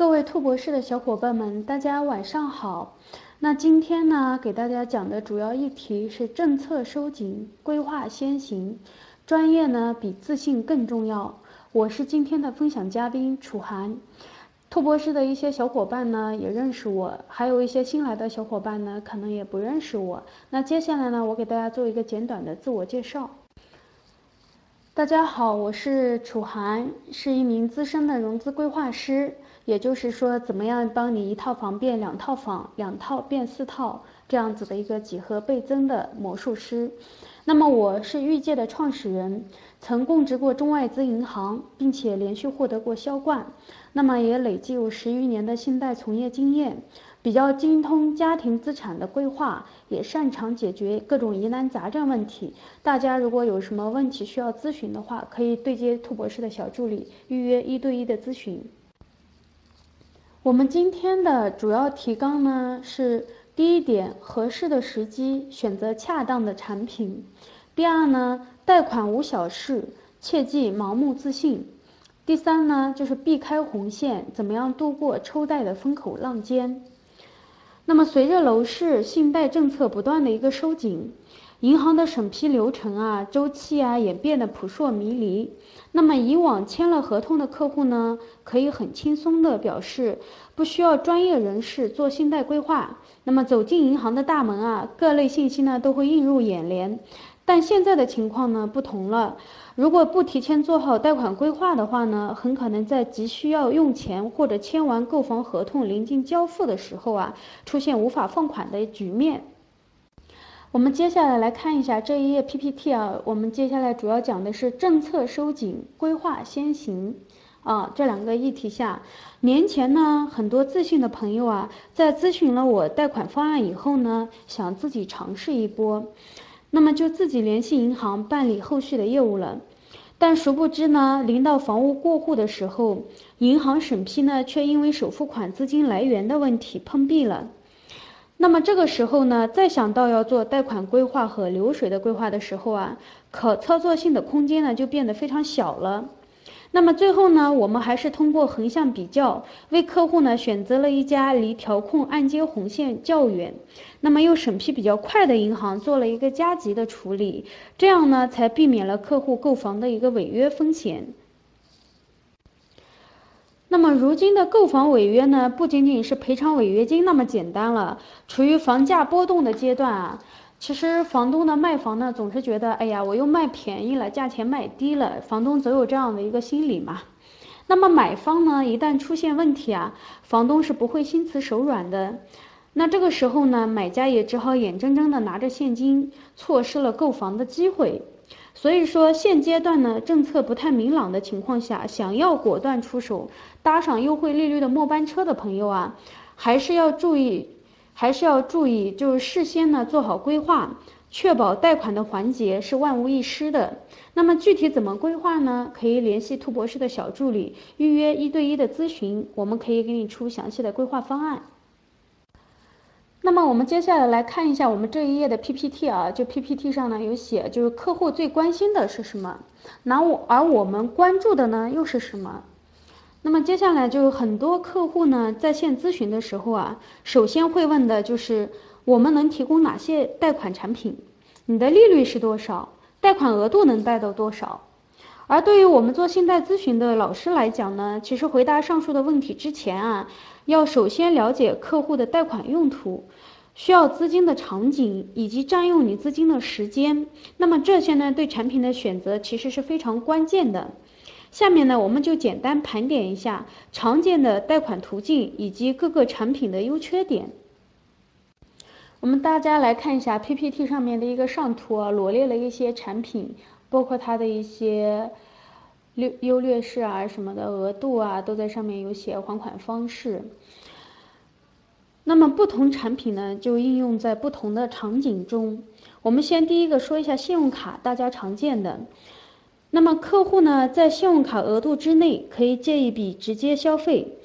各位兔博士的小伙伴们，大家晚上好。那今天呢，给大家讲的主要议题是政策收紧，规划先行，专业呢比自信更重要。我是今天的分享嘉宾楚涵。兔博士的一些小伙伴呢也认识我，还有一些新来的小伙伴呢可能也不认识我。那接下来呢，我给大家做一个简短的自我介绍。大家好，我是楚涵，是一名资深的融资规划师。也就是说，怎么样帮你一套房变两套房，两套变四套这样子的一个几何倍增的魔术师。那么我是玉界的创始人，曾供职过中外资银行，并且连续获得过销冠。那么也累计有十余年的信贷从业经验，比较精通家庭资产的规划，也擅长解决各种疑难杂症问题。大家如果有什么问题需要咨询的话，可以对接兔博士的小助理，预约一对一的咨询。我们今天的主要提纲呢是。第一点，合适的时机选择恰当的产品。第二呢，贷款无小事，切忌盲目自信。第三呢，就是避开红线，怎么样度过抽贷的风口浪尖？那么，随着楼市信贷政策不断的一个收紧。银行的审批流程啊、周期啊也变得扑朔迷离。那么以往签了合同的客户呢，可以很轻松的表示不需要专业人士做信贷规划。那么走进银行的大门啊，各类信息呢都会映入眼帘。但现在的情况呢不同了，如果不提前做好贷款规划的话呢，很可能在急需要用钱或者签完购房合同临近交付的时候啊，出现无法放款的局面。我们接下来来看一下这一页 PPT 啊，我们接下来主要讲的是政策收紧，规划先行啊这两个议题下，年前呢，很多自信的朋友啊，在咨询了我贷款方案以后呢，想自己尝试一波，那么就自己联系银行办理后续的业务了，但殊不知呢，临到房屋过户的时候，银行审批呢，却因为首付款资金来源的问题碰壁了。那么这个时候呢，再想到要做贷款规划和流水的规划的时候啊，可操作性的空间呢就变得非常小了。那么最后呢，我们还是通过横向比较，为客户呢选择了一家离调控按揭红线较远，那么又审批比较快的银行做了一个加急的处理，这样呢才避免了客户购房的一个违约风险。那么如今的购房违约呢，不仅仅是赔偿违约金那么简单了。处于房价波动的阶段啊，其实房东呢卖房呢总是觉得，哎呀，我又卖便宜了，价钱卖低了，房东总有这样的一个心理嘛。那么买方呢一旦出现问题啊，房东是不会心慈手软的。那这个时候呢，买家也只好眼睁睁的拿着现金，错失了购房的机会。所以说，现阶段呢，政策不太明朗的情况下，想要果断出手，搭上优惠利率的末班车的朋友啊，还是要注意，还是要注意，就是事先呢做好规划，确保贷款的环节是万无一失的。那么具体怎么规划呢？可以联系兔博士的小助理，预约一对一的咨询，我们可以给你出详细的规划方案。那么我们接下来来看一下我们这一页的 PPT 啊，就 PPT 上呢有写，就是客户最关心的是什么，那我而我们关注的呢又是什么？那么接下来就很多客户呢在线咨询的时候啊，首先会问的就是我们能提供哪些贷款产品？你的利率是多少？贷款额度能贷到多少？而对于我们做信贷咨询的老师来讲呢，其实回答上述的问题之前啊，要首先了解客户的贷款用途、需要资金的场景以及占用你资金的时间。那么这些呢，对产品的选择其实是非常关键的。下面呢，我们就简单盘点一下常见的贷款途径以及各个产品的优缺点。我们大家来看一下 PPT 上面的一个上图啊，罗列了一些产品。包括它的一些优劣势啊什么的额度啊都在上面有写还款方式。那么不同产品呢就应用在不同的场景中。我们先第一个说一下信用卡，大家常见的。那么客户呢在信用卡额度之内可以借一笔直接消费，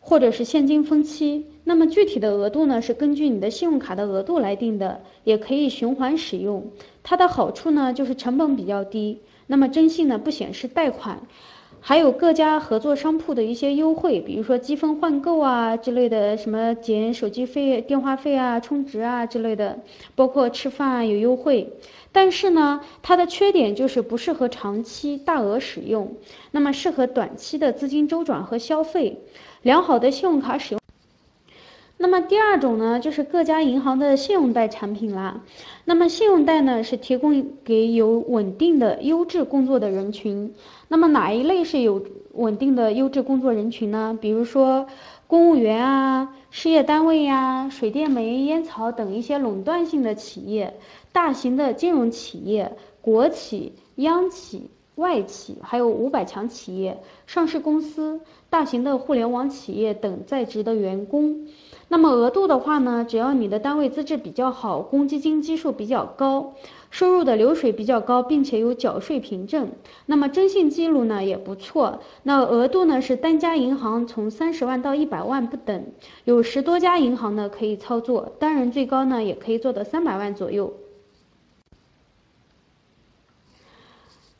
或者是现金分期。那么具体的额度呢是根据你的信用卡的额度来定的，也可以循环使用。它的好处呢，就是成本比较低，那么征信呢不显示贷款，还有各家合作商铺的一些优惠，比如说积分换购啊之类的，什么减手机费、电话费啊、充值啊之类的，包括吃饭有优惠。但是呢，它的缺点就是不适合长期大额使用，那么适合短期的资金周转和消费。良好的信用卡使用。那么第二种呢，就是各家银行的信用贷产品啦。那么信用贷呢，是提供给有稳定的优质工作的人群。那么哪一类是有稳定的优质工作人群呢？比如说公务员啊、事业单位呀、水电煤烟草等一些垄断性的企业、大型的金融企业、国企、央企、外企，还有五百强企业、上市公司、大型的互联网企业等在职的员工。那么额度的话呢，只要你的单位资质比较好，公积金基数比较高，收入的流水比较高，并且有缴税凭证，那么征信记录呢也不错。那额度呢是单家银行从三十万到一百万不等，有十多家银行呢可以操作，单人最高呢也可以做到三百万左右。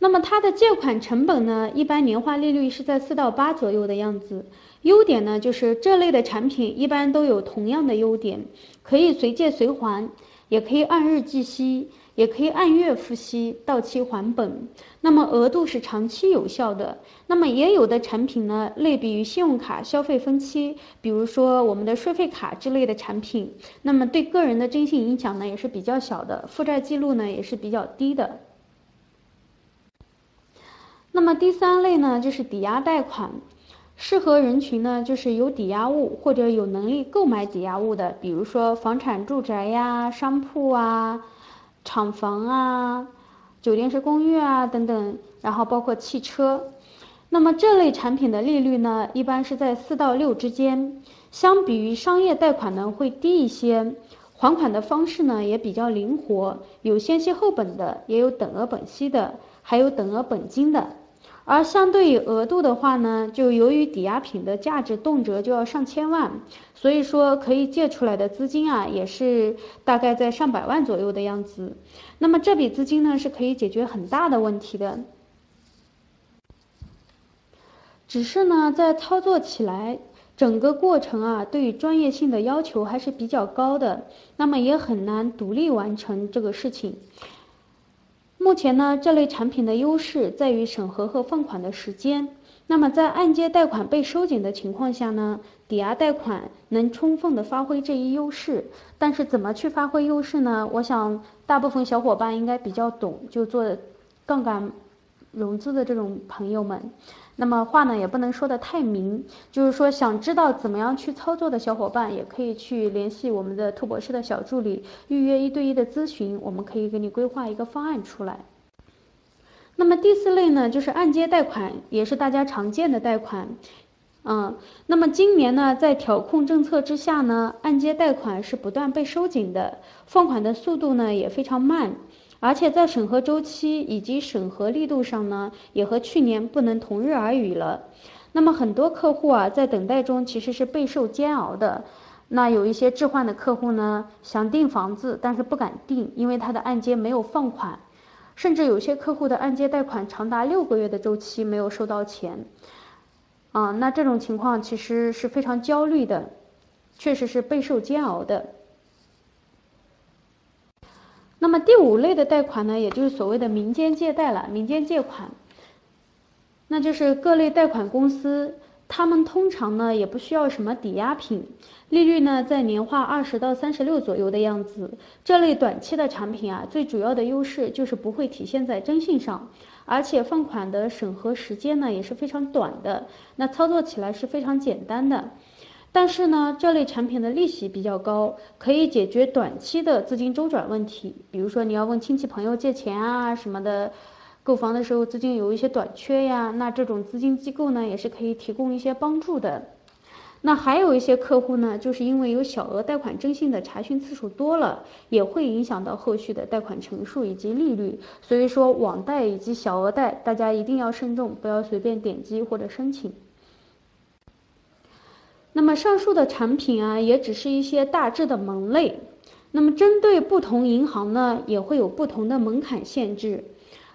那么它的借款成本呢，一般年化利率是在四到八左右的样子。优点呢，就是这类的产品一般都有同样的优点，可以随借随还，也可以按日计息，也可以按月付息，到期还本。那么额度是长期有效的。那么也有的产品呢，类比于信用卡消费分期，比如说我们的税费卡之类的产品，那么对个人的征信影响呢也是比较小的，负债记录呢也是比较低的。那么第三类呢，就是抵押贷款，适合人群呢，就是有抵押物或者有能力购买抵押物的，比如说房产、住宅呀、商铺啊、厂房啊、酒店式公寓啊等等，然后包括汽车。那么这类产品的利率呢，一般是在四到六之间，相比于商业贷款呢会低一些，还款的方式呢也比较灵活，有先息后本的，也有等额本息的，还有等额本金的。而相对于额度的话呢，就由于抵押品的价值动辄就要上千万，所以说可以借出来的资金啊，也是大概在上百万左右的样子。那么这笔资金呢，是可以解决很大的问题的。只是呢，在操作起来，整个过程啊，对于专业性的要求还是比较高的，那么也很难独立完成这个事情。目前呢，这类产品的优势在于审核和放款的时间。那么在按揭贷款被收紧的情况下呢，抵押贷款能充分的发挥这一优势。但是怎么去发挥优势呢？我想大部分小伙伴应该比较懂，就做杠杆融资的这种朋友们。那么话呢也不能说的太明，就是说想知道怎么样去操作的小伙伴，也可以去联系我们的兔博士的小助理，预约一对一的咨询，我们可以给你规划一个方案出来。那么第四类呢，就是按揭贷款，也是大家常见的贷款，嗯，那么今年呢，在调控政策之下呢，按揭贷款是不断被收紧的，放款的速度呢也非常慢。而且在审核周期以及审核力度上呢，也和去年不能同日而语了。那么很多客户啊，在等待中其实是备受煎熬的。那有一些置换的客户呢，想订房子，但是不敢订，因为他的按揭没有放款。甚至有些客户的按揭贷款长达六个月的周期没有收到钱。啊，那这种情况其实是非常焦虑的，确实是备受煎熬的。那么第五类的贷款呢，也就是所谓的民间借贷了，民间借款，那就是各类贷款公司，他们通常呢也不需要什么抵押品，利率呢在年化二十到三十六左右的样子。这类短期的产品啊，最主要的优势就是不会体现在征信上，而且放款的审核时间呢也是非常短的，那操作起来是非常简单的。但是呢，这类产品的利息比较高，可以解决短期的资金周转问题。比如说你要问亲戚朋友借钱啊什么的，购房的时候资金有一些短缺呀，那这种资金机构呢也是可以提供一些帮助的。那还有一些客户呢，就是因为有小额贷款征信的查询次数多了，也会影响到后续的贷款成数以及利率。所以说网贷以及小额贷，大家一定要慎重，不要随便点击或者申请。那么上述的产品啊，也只是一些大致的门类。那么针对不同银行呢，也会有不同的门槛限制。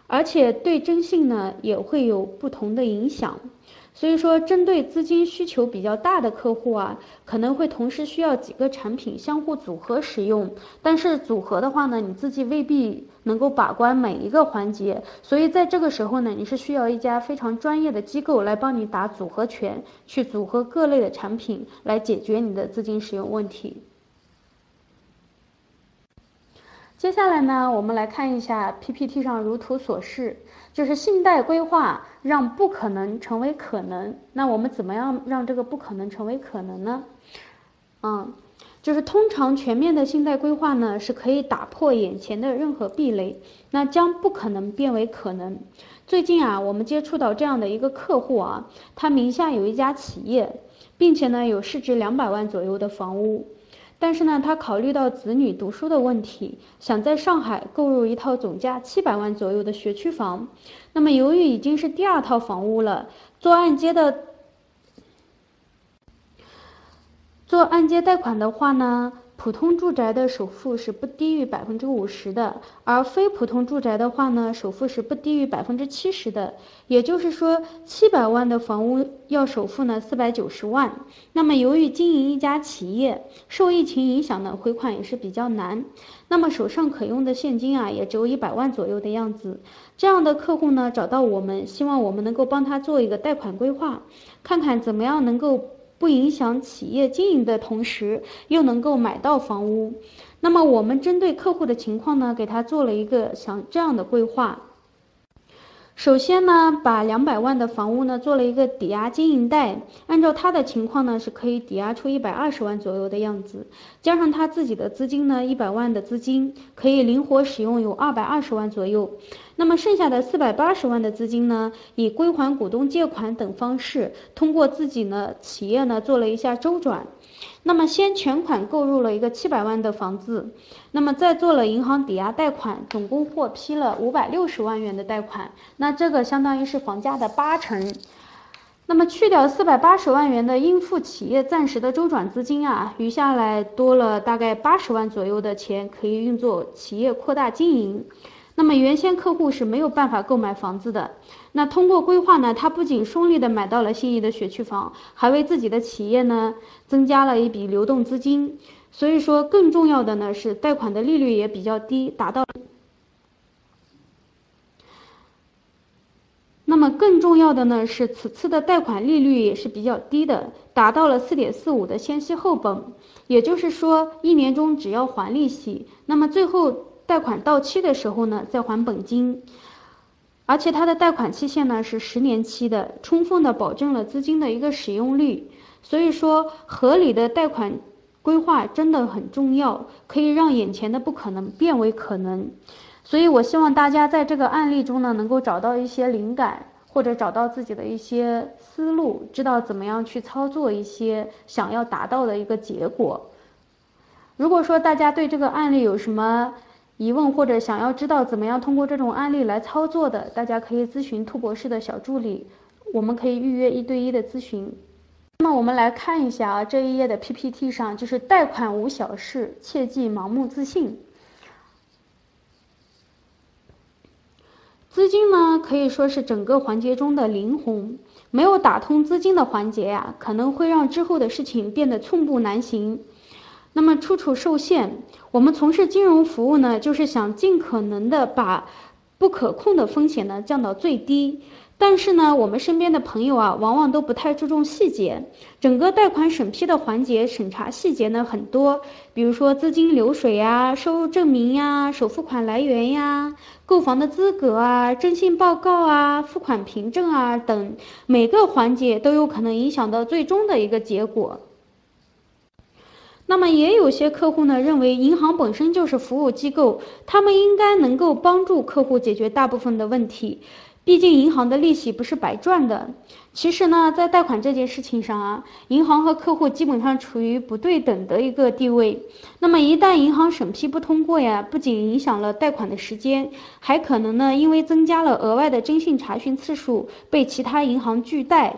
而且对征信呢也会有不同的影响。所以说，针对资金需求比较大的客户啊，可能会同时需要几个产品相互组合使用。但是组合的话呢，你自己未必能够把关每一个环节。所以在这个时候呢，你是需要一家非常专业的机构来帮你打组合拳，去组合各类的产品来解决你的资金使用问题。接下来呢，我们来看一下 PPT 上如图所示，就是信贷规划让不可能成为可能。那我们怎么样让这个不可能成为可能呢？嗯，就是通常全面的信贷规划呢，是可以打破眼前的任何壁垒，那将不可能变为可能。最近啊，我们接触到这样的一个客户啊，他名下有一家企业，并且呢有市值两百万左右的房屋。但是呢，他考虑到子女读书的问题，想在上海购入一套总价七百万左右的学区房。那么，由于已经是第二套房屋了，做按揭的，做按揭贷款的话呢？普通住宅的首付是不低于百分之五十的，而非普通住宅的话呢，首付是不低于百分之七十的。也就是说，七百万的房屋要首付呢四百九十万。那么，由于经营一家企业，受疫情影响呢，回款也是比较难。那么手上可用的现金啊，也只有一百万左右的样子。这样的客户呢，找到我们，希望我们能够帮他做一个贷款规划，看看怎么样能够。不影响企业经营的同时，又能够买到房屋。那么我们针对客户的情况呢，给他做了一个像这样的规划。首先呢，把两百万的房屋呢做了一个抵押经营贷，按照他的情况呢是可以抵押出一百二十万左右的样子，加上他自己的资金呢一百万的资金，可以灵活使用有二百二十万左右。那么剩下的四百八十万的资金呢，以归还股东借款等方式，通过自己呢企业呢做了一下周转。那么先全款购入了一个七百万的房子，那么再做了银行抵押贷款，总共获批了五百六十万元的贷款，那这个相当于是房价的八成。那么去掉四百八十万元的应付企业暂时的周转资金啊，余下来多了大概八十万左右的钱可以运作企业扩大经营。那么原先客户是没有办法购买房子的，那通过规划呢，他不仅顺利的买到了心仪的学区房，还为自己的企业呢增加了一笔流动资金。所以说，更重要的呢是贷款的利率也比较低，达到。那么更重要的呢是此次的贷款利率也是比较低的，达到了四点四五的先息后本，也就是说一年中只要还利息，那么最后。贷款到期的时候呢，再还本金，而且它的贷款期限呢是十年期的，充分的保证了资金的一个使用率。所以说，合理的贷款规划真的很重要，可以让眼前的不可能变为可能。所以我希望大家在这个案例中呢，能够找到一些灵感，或者找到自己的一些思路，知道怎么样去操作一些想要达到的一个结果。如果说大家对这个案例有什么，疑问或者想要知道怎么样通过这种案例来操作的，大家可以咨询兔博士的小助理，我们可以预约一对一的咨询。那么我们来看一下啊，这一页的 PPT 上就是贷款无小事，切忌盲目自信。资金呢可以说是整个环节中的灵魂，没有打通资金的环节呀，可能会让之后的事情变得寸步难行。那么处处受限，我们从事金融服务呢，就是想尽可能的把不可控的风险呢降到最低。但是呢，我们身边的朋友啊，往往都不太注重细节。整个贷款审批的环节，审查细节呢很多，比如说资金流水呀、收入证明呀、首付款来源呀、购房的资格啊、征信报告啊、付款凭证啊等，每个环节都有可能影响到最终的一个结果。那么也有些客户呢认为银行本身就是服务机构，他们应该能够帮助客户解决大部分的问题，毕竟银行的利息不是白赚的。其实呢，在贷款这件事情上啊，银行和客户基本上处于不对等的一个地位。那么一旦银行审批不通过呀，不仅影响了贷款的时间，还可能呢因为增加了额外的征信查询次数，被其他银行拒贷。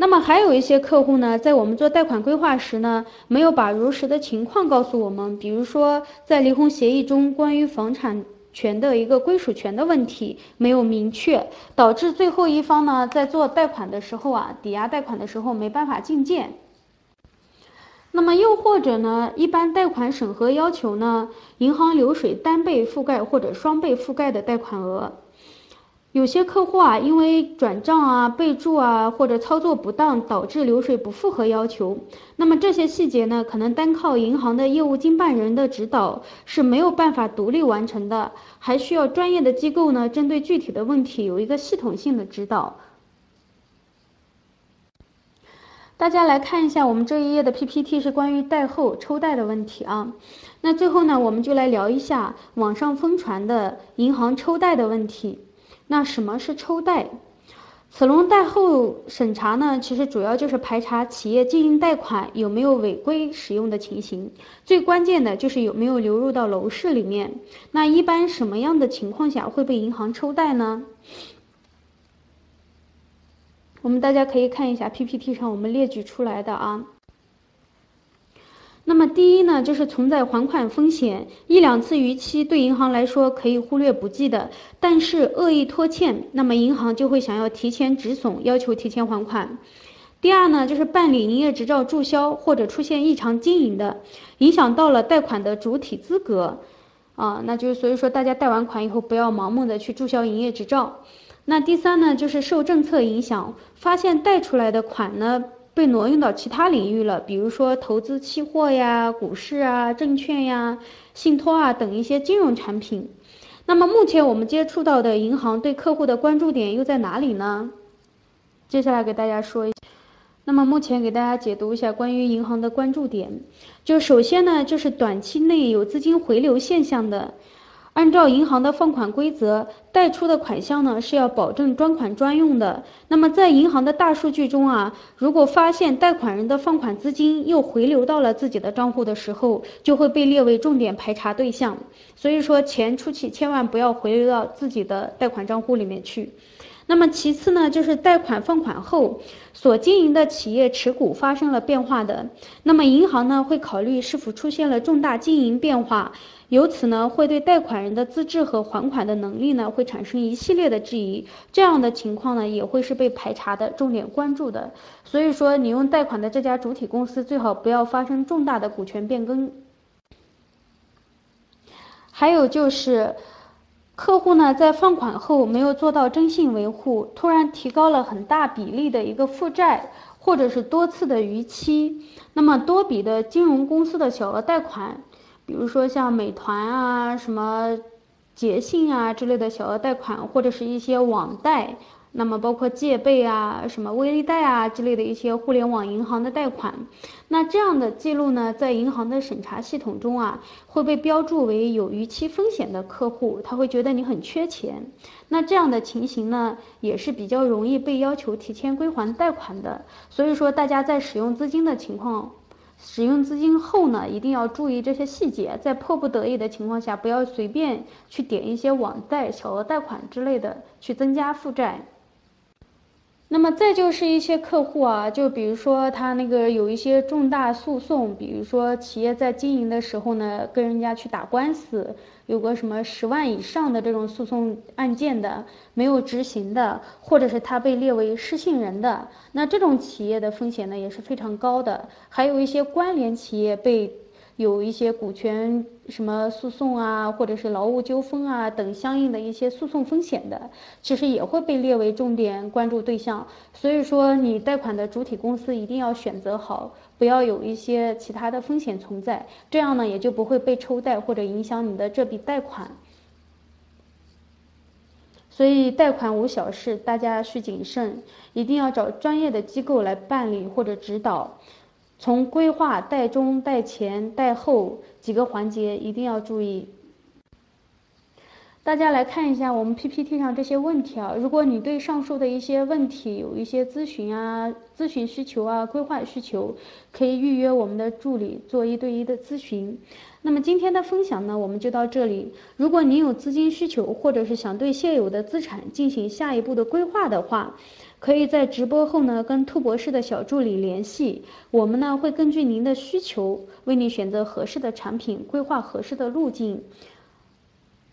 那么还有一些客户呢，在我们做贷款规划时呢，没有把如实的情况告诉我们。比如说，在离婚协议中关于房产权的一个归属权的问题没有明确，导致最后一方呢在做贷款的时候啊，抵押贷款的时候没办法进件。那么又或者呢，一般贷款审核要求呢，银行流水单倍覆盖或者双倍覆盖的贷款额。有些客户啊，因为转账啊、备注啊或者操作不当，导致流水不符合要求。那么这些细节呢，可能单靠银行的业务经办人的指导是没有办法独立完成的，还需要专业的机构呢，针对具体的问题有一个系统性的指导。大家来看一下我们这一页的 PPT，是关于贷后抽贷的问题啊。那最后呢，我们就来聊一下网上疯传的银行抽贷的问题。那什么是抽贷？此轮贷后审查呢，其实主要就是排查企业经营贷款有没有违规使用的情形，最关键的就是有没有流入到楼市里面。那一般什么样的情况下会被银行抽贷呢？我们大家可以看一下 PPT 上我们列举出来的啊。那么第一呢，就是存在还款风险，一两次逾期对银行来说可以忽略不计的，但是恶意拖欠，那么银行就会想要提前止损，要求提前还款。第二呢，就是办理营业执照注销或者出现异常经营的，影响到了贷款的主体资格，啊，那就是所以说大家贷完款以后不要盲目的去注销营业执照。那第三呢，就是受政策影响，发现贷出来的款呢。被挪用到其他领域了，比如说投资期货呀、股市啊、证券呀、信托啊等一些金融产品。那么目前我们接触到的银行对客户的关注点又在哪里呢？接下来给大家说一，那么目前给大家解读一下关于银行的关注点，就首先呢就是短期内有资金回流现象的。按照银行的放款规则，贷出的款项呢是要保证专款专用的。那么在银行的大数据中啊，如果发现贷款人的放款资金又回流到了自己的账户的时候，就会被列为重点排查对象。所以说钱出去千万不要回流到自己的贷款账户里面去。那么其次呢，就是贷款放款后所经营的企业持股发生了变化的，那么银行呢会考虑是否出现了重大经营变化。由此呢，会对贷款人的资质和还款的能力呢，会产生一系列的质疑。这样的情况呢，也会是被排查的重点关注的。所以说，你用贷款的这家主体公司最好不要发生重大的股权变更。还有就是，客户呢在放款后没有做到征信维护，突然提高了很大比例的一个负债，或者是多次的逾期，那么多笔的金融公司的小额贷款。比如说像美团啊、什么捷信啊之类的小额贷款，或者是一些网贷，那么包括借呗啊、什么微利贷啊之类的一些互联网银行的贷款，那这样的记录呢，在银行的审查系统中啊，会被标注为有逾期风险的客户，他会觉得你很缺钱，那这样的情形呢，也是比较容易被要求提前归还贷款的。所以说，大家在使用资金的情况。使用资金后呢，一定要注意这些细节，在迫不得已的情况下，不要随便去点一些网贷、小额贷款之类的，去增加负债。那么再就是一些客户啊，就比如说他那个有一些重大诉讼，比如说企业在经营的时候呢，跟人家去打官司，有个什么十万以上的这种诉讼案件的没有执行的，或者是他被列为失信人的，那这种企业的风险呢也是非常高的。还有一些关联企业被。有一些股权什么诉讼啊，或者是劳务纠纷啊等相应的一些诉讼风险的，其实也会被列为重点关注对象。所以说，你贷款的主体公司一定要选择好，不要有一些其他的风险存在，这样呢也就不会被抽贷或者影响你的这笔贷款。所以贷款无小事，大家需谨慎，一定要找专业的机构来办理或者指导。从规划贷中、贷前、贷后几个环节一定要注意。大家来看一下我们 PPT 上这些问题啊，如果你对上述的一些问题有一些咨询啊、咨询需求啊、规划需求，可以预约我们的助理做一对一的咨询。那么今天的分享呢，我们就到这里。如果您有资金需求，或者是想对现有的资产进行下一步的规划的话，可以在直播后呢跟兔博士的小助理联系，我们呢会根据您的需求为您选择合适的产品，规划合适的路径。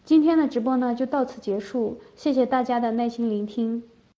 今天的直播呢就到此结束，谢谢大家的耐心聆听。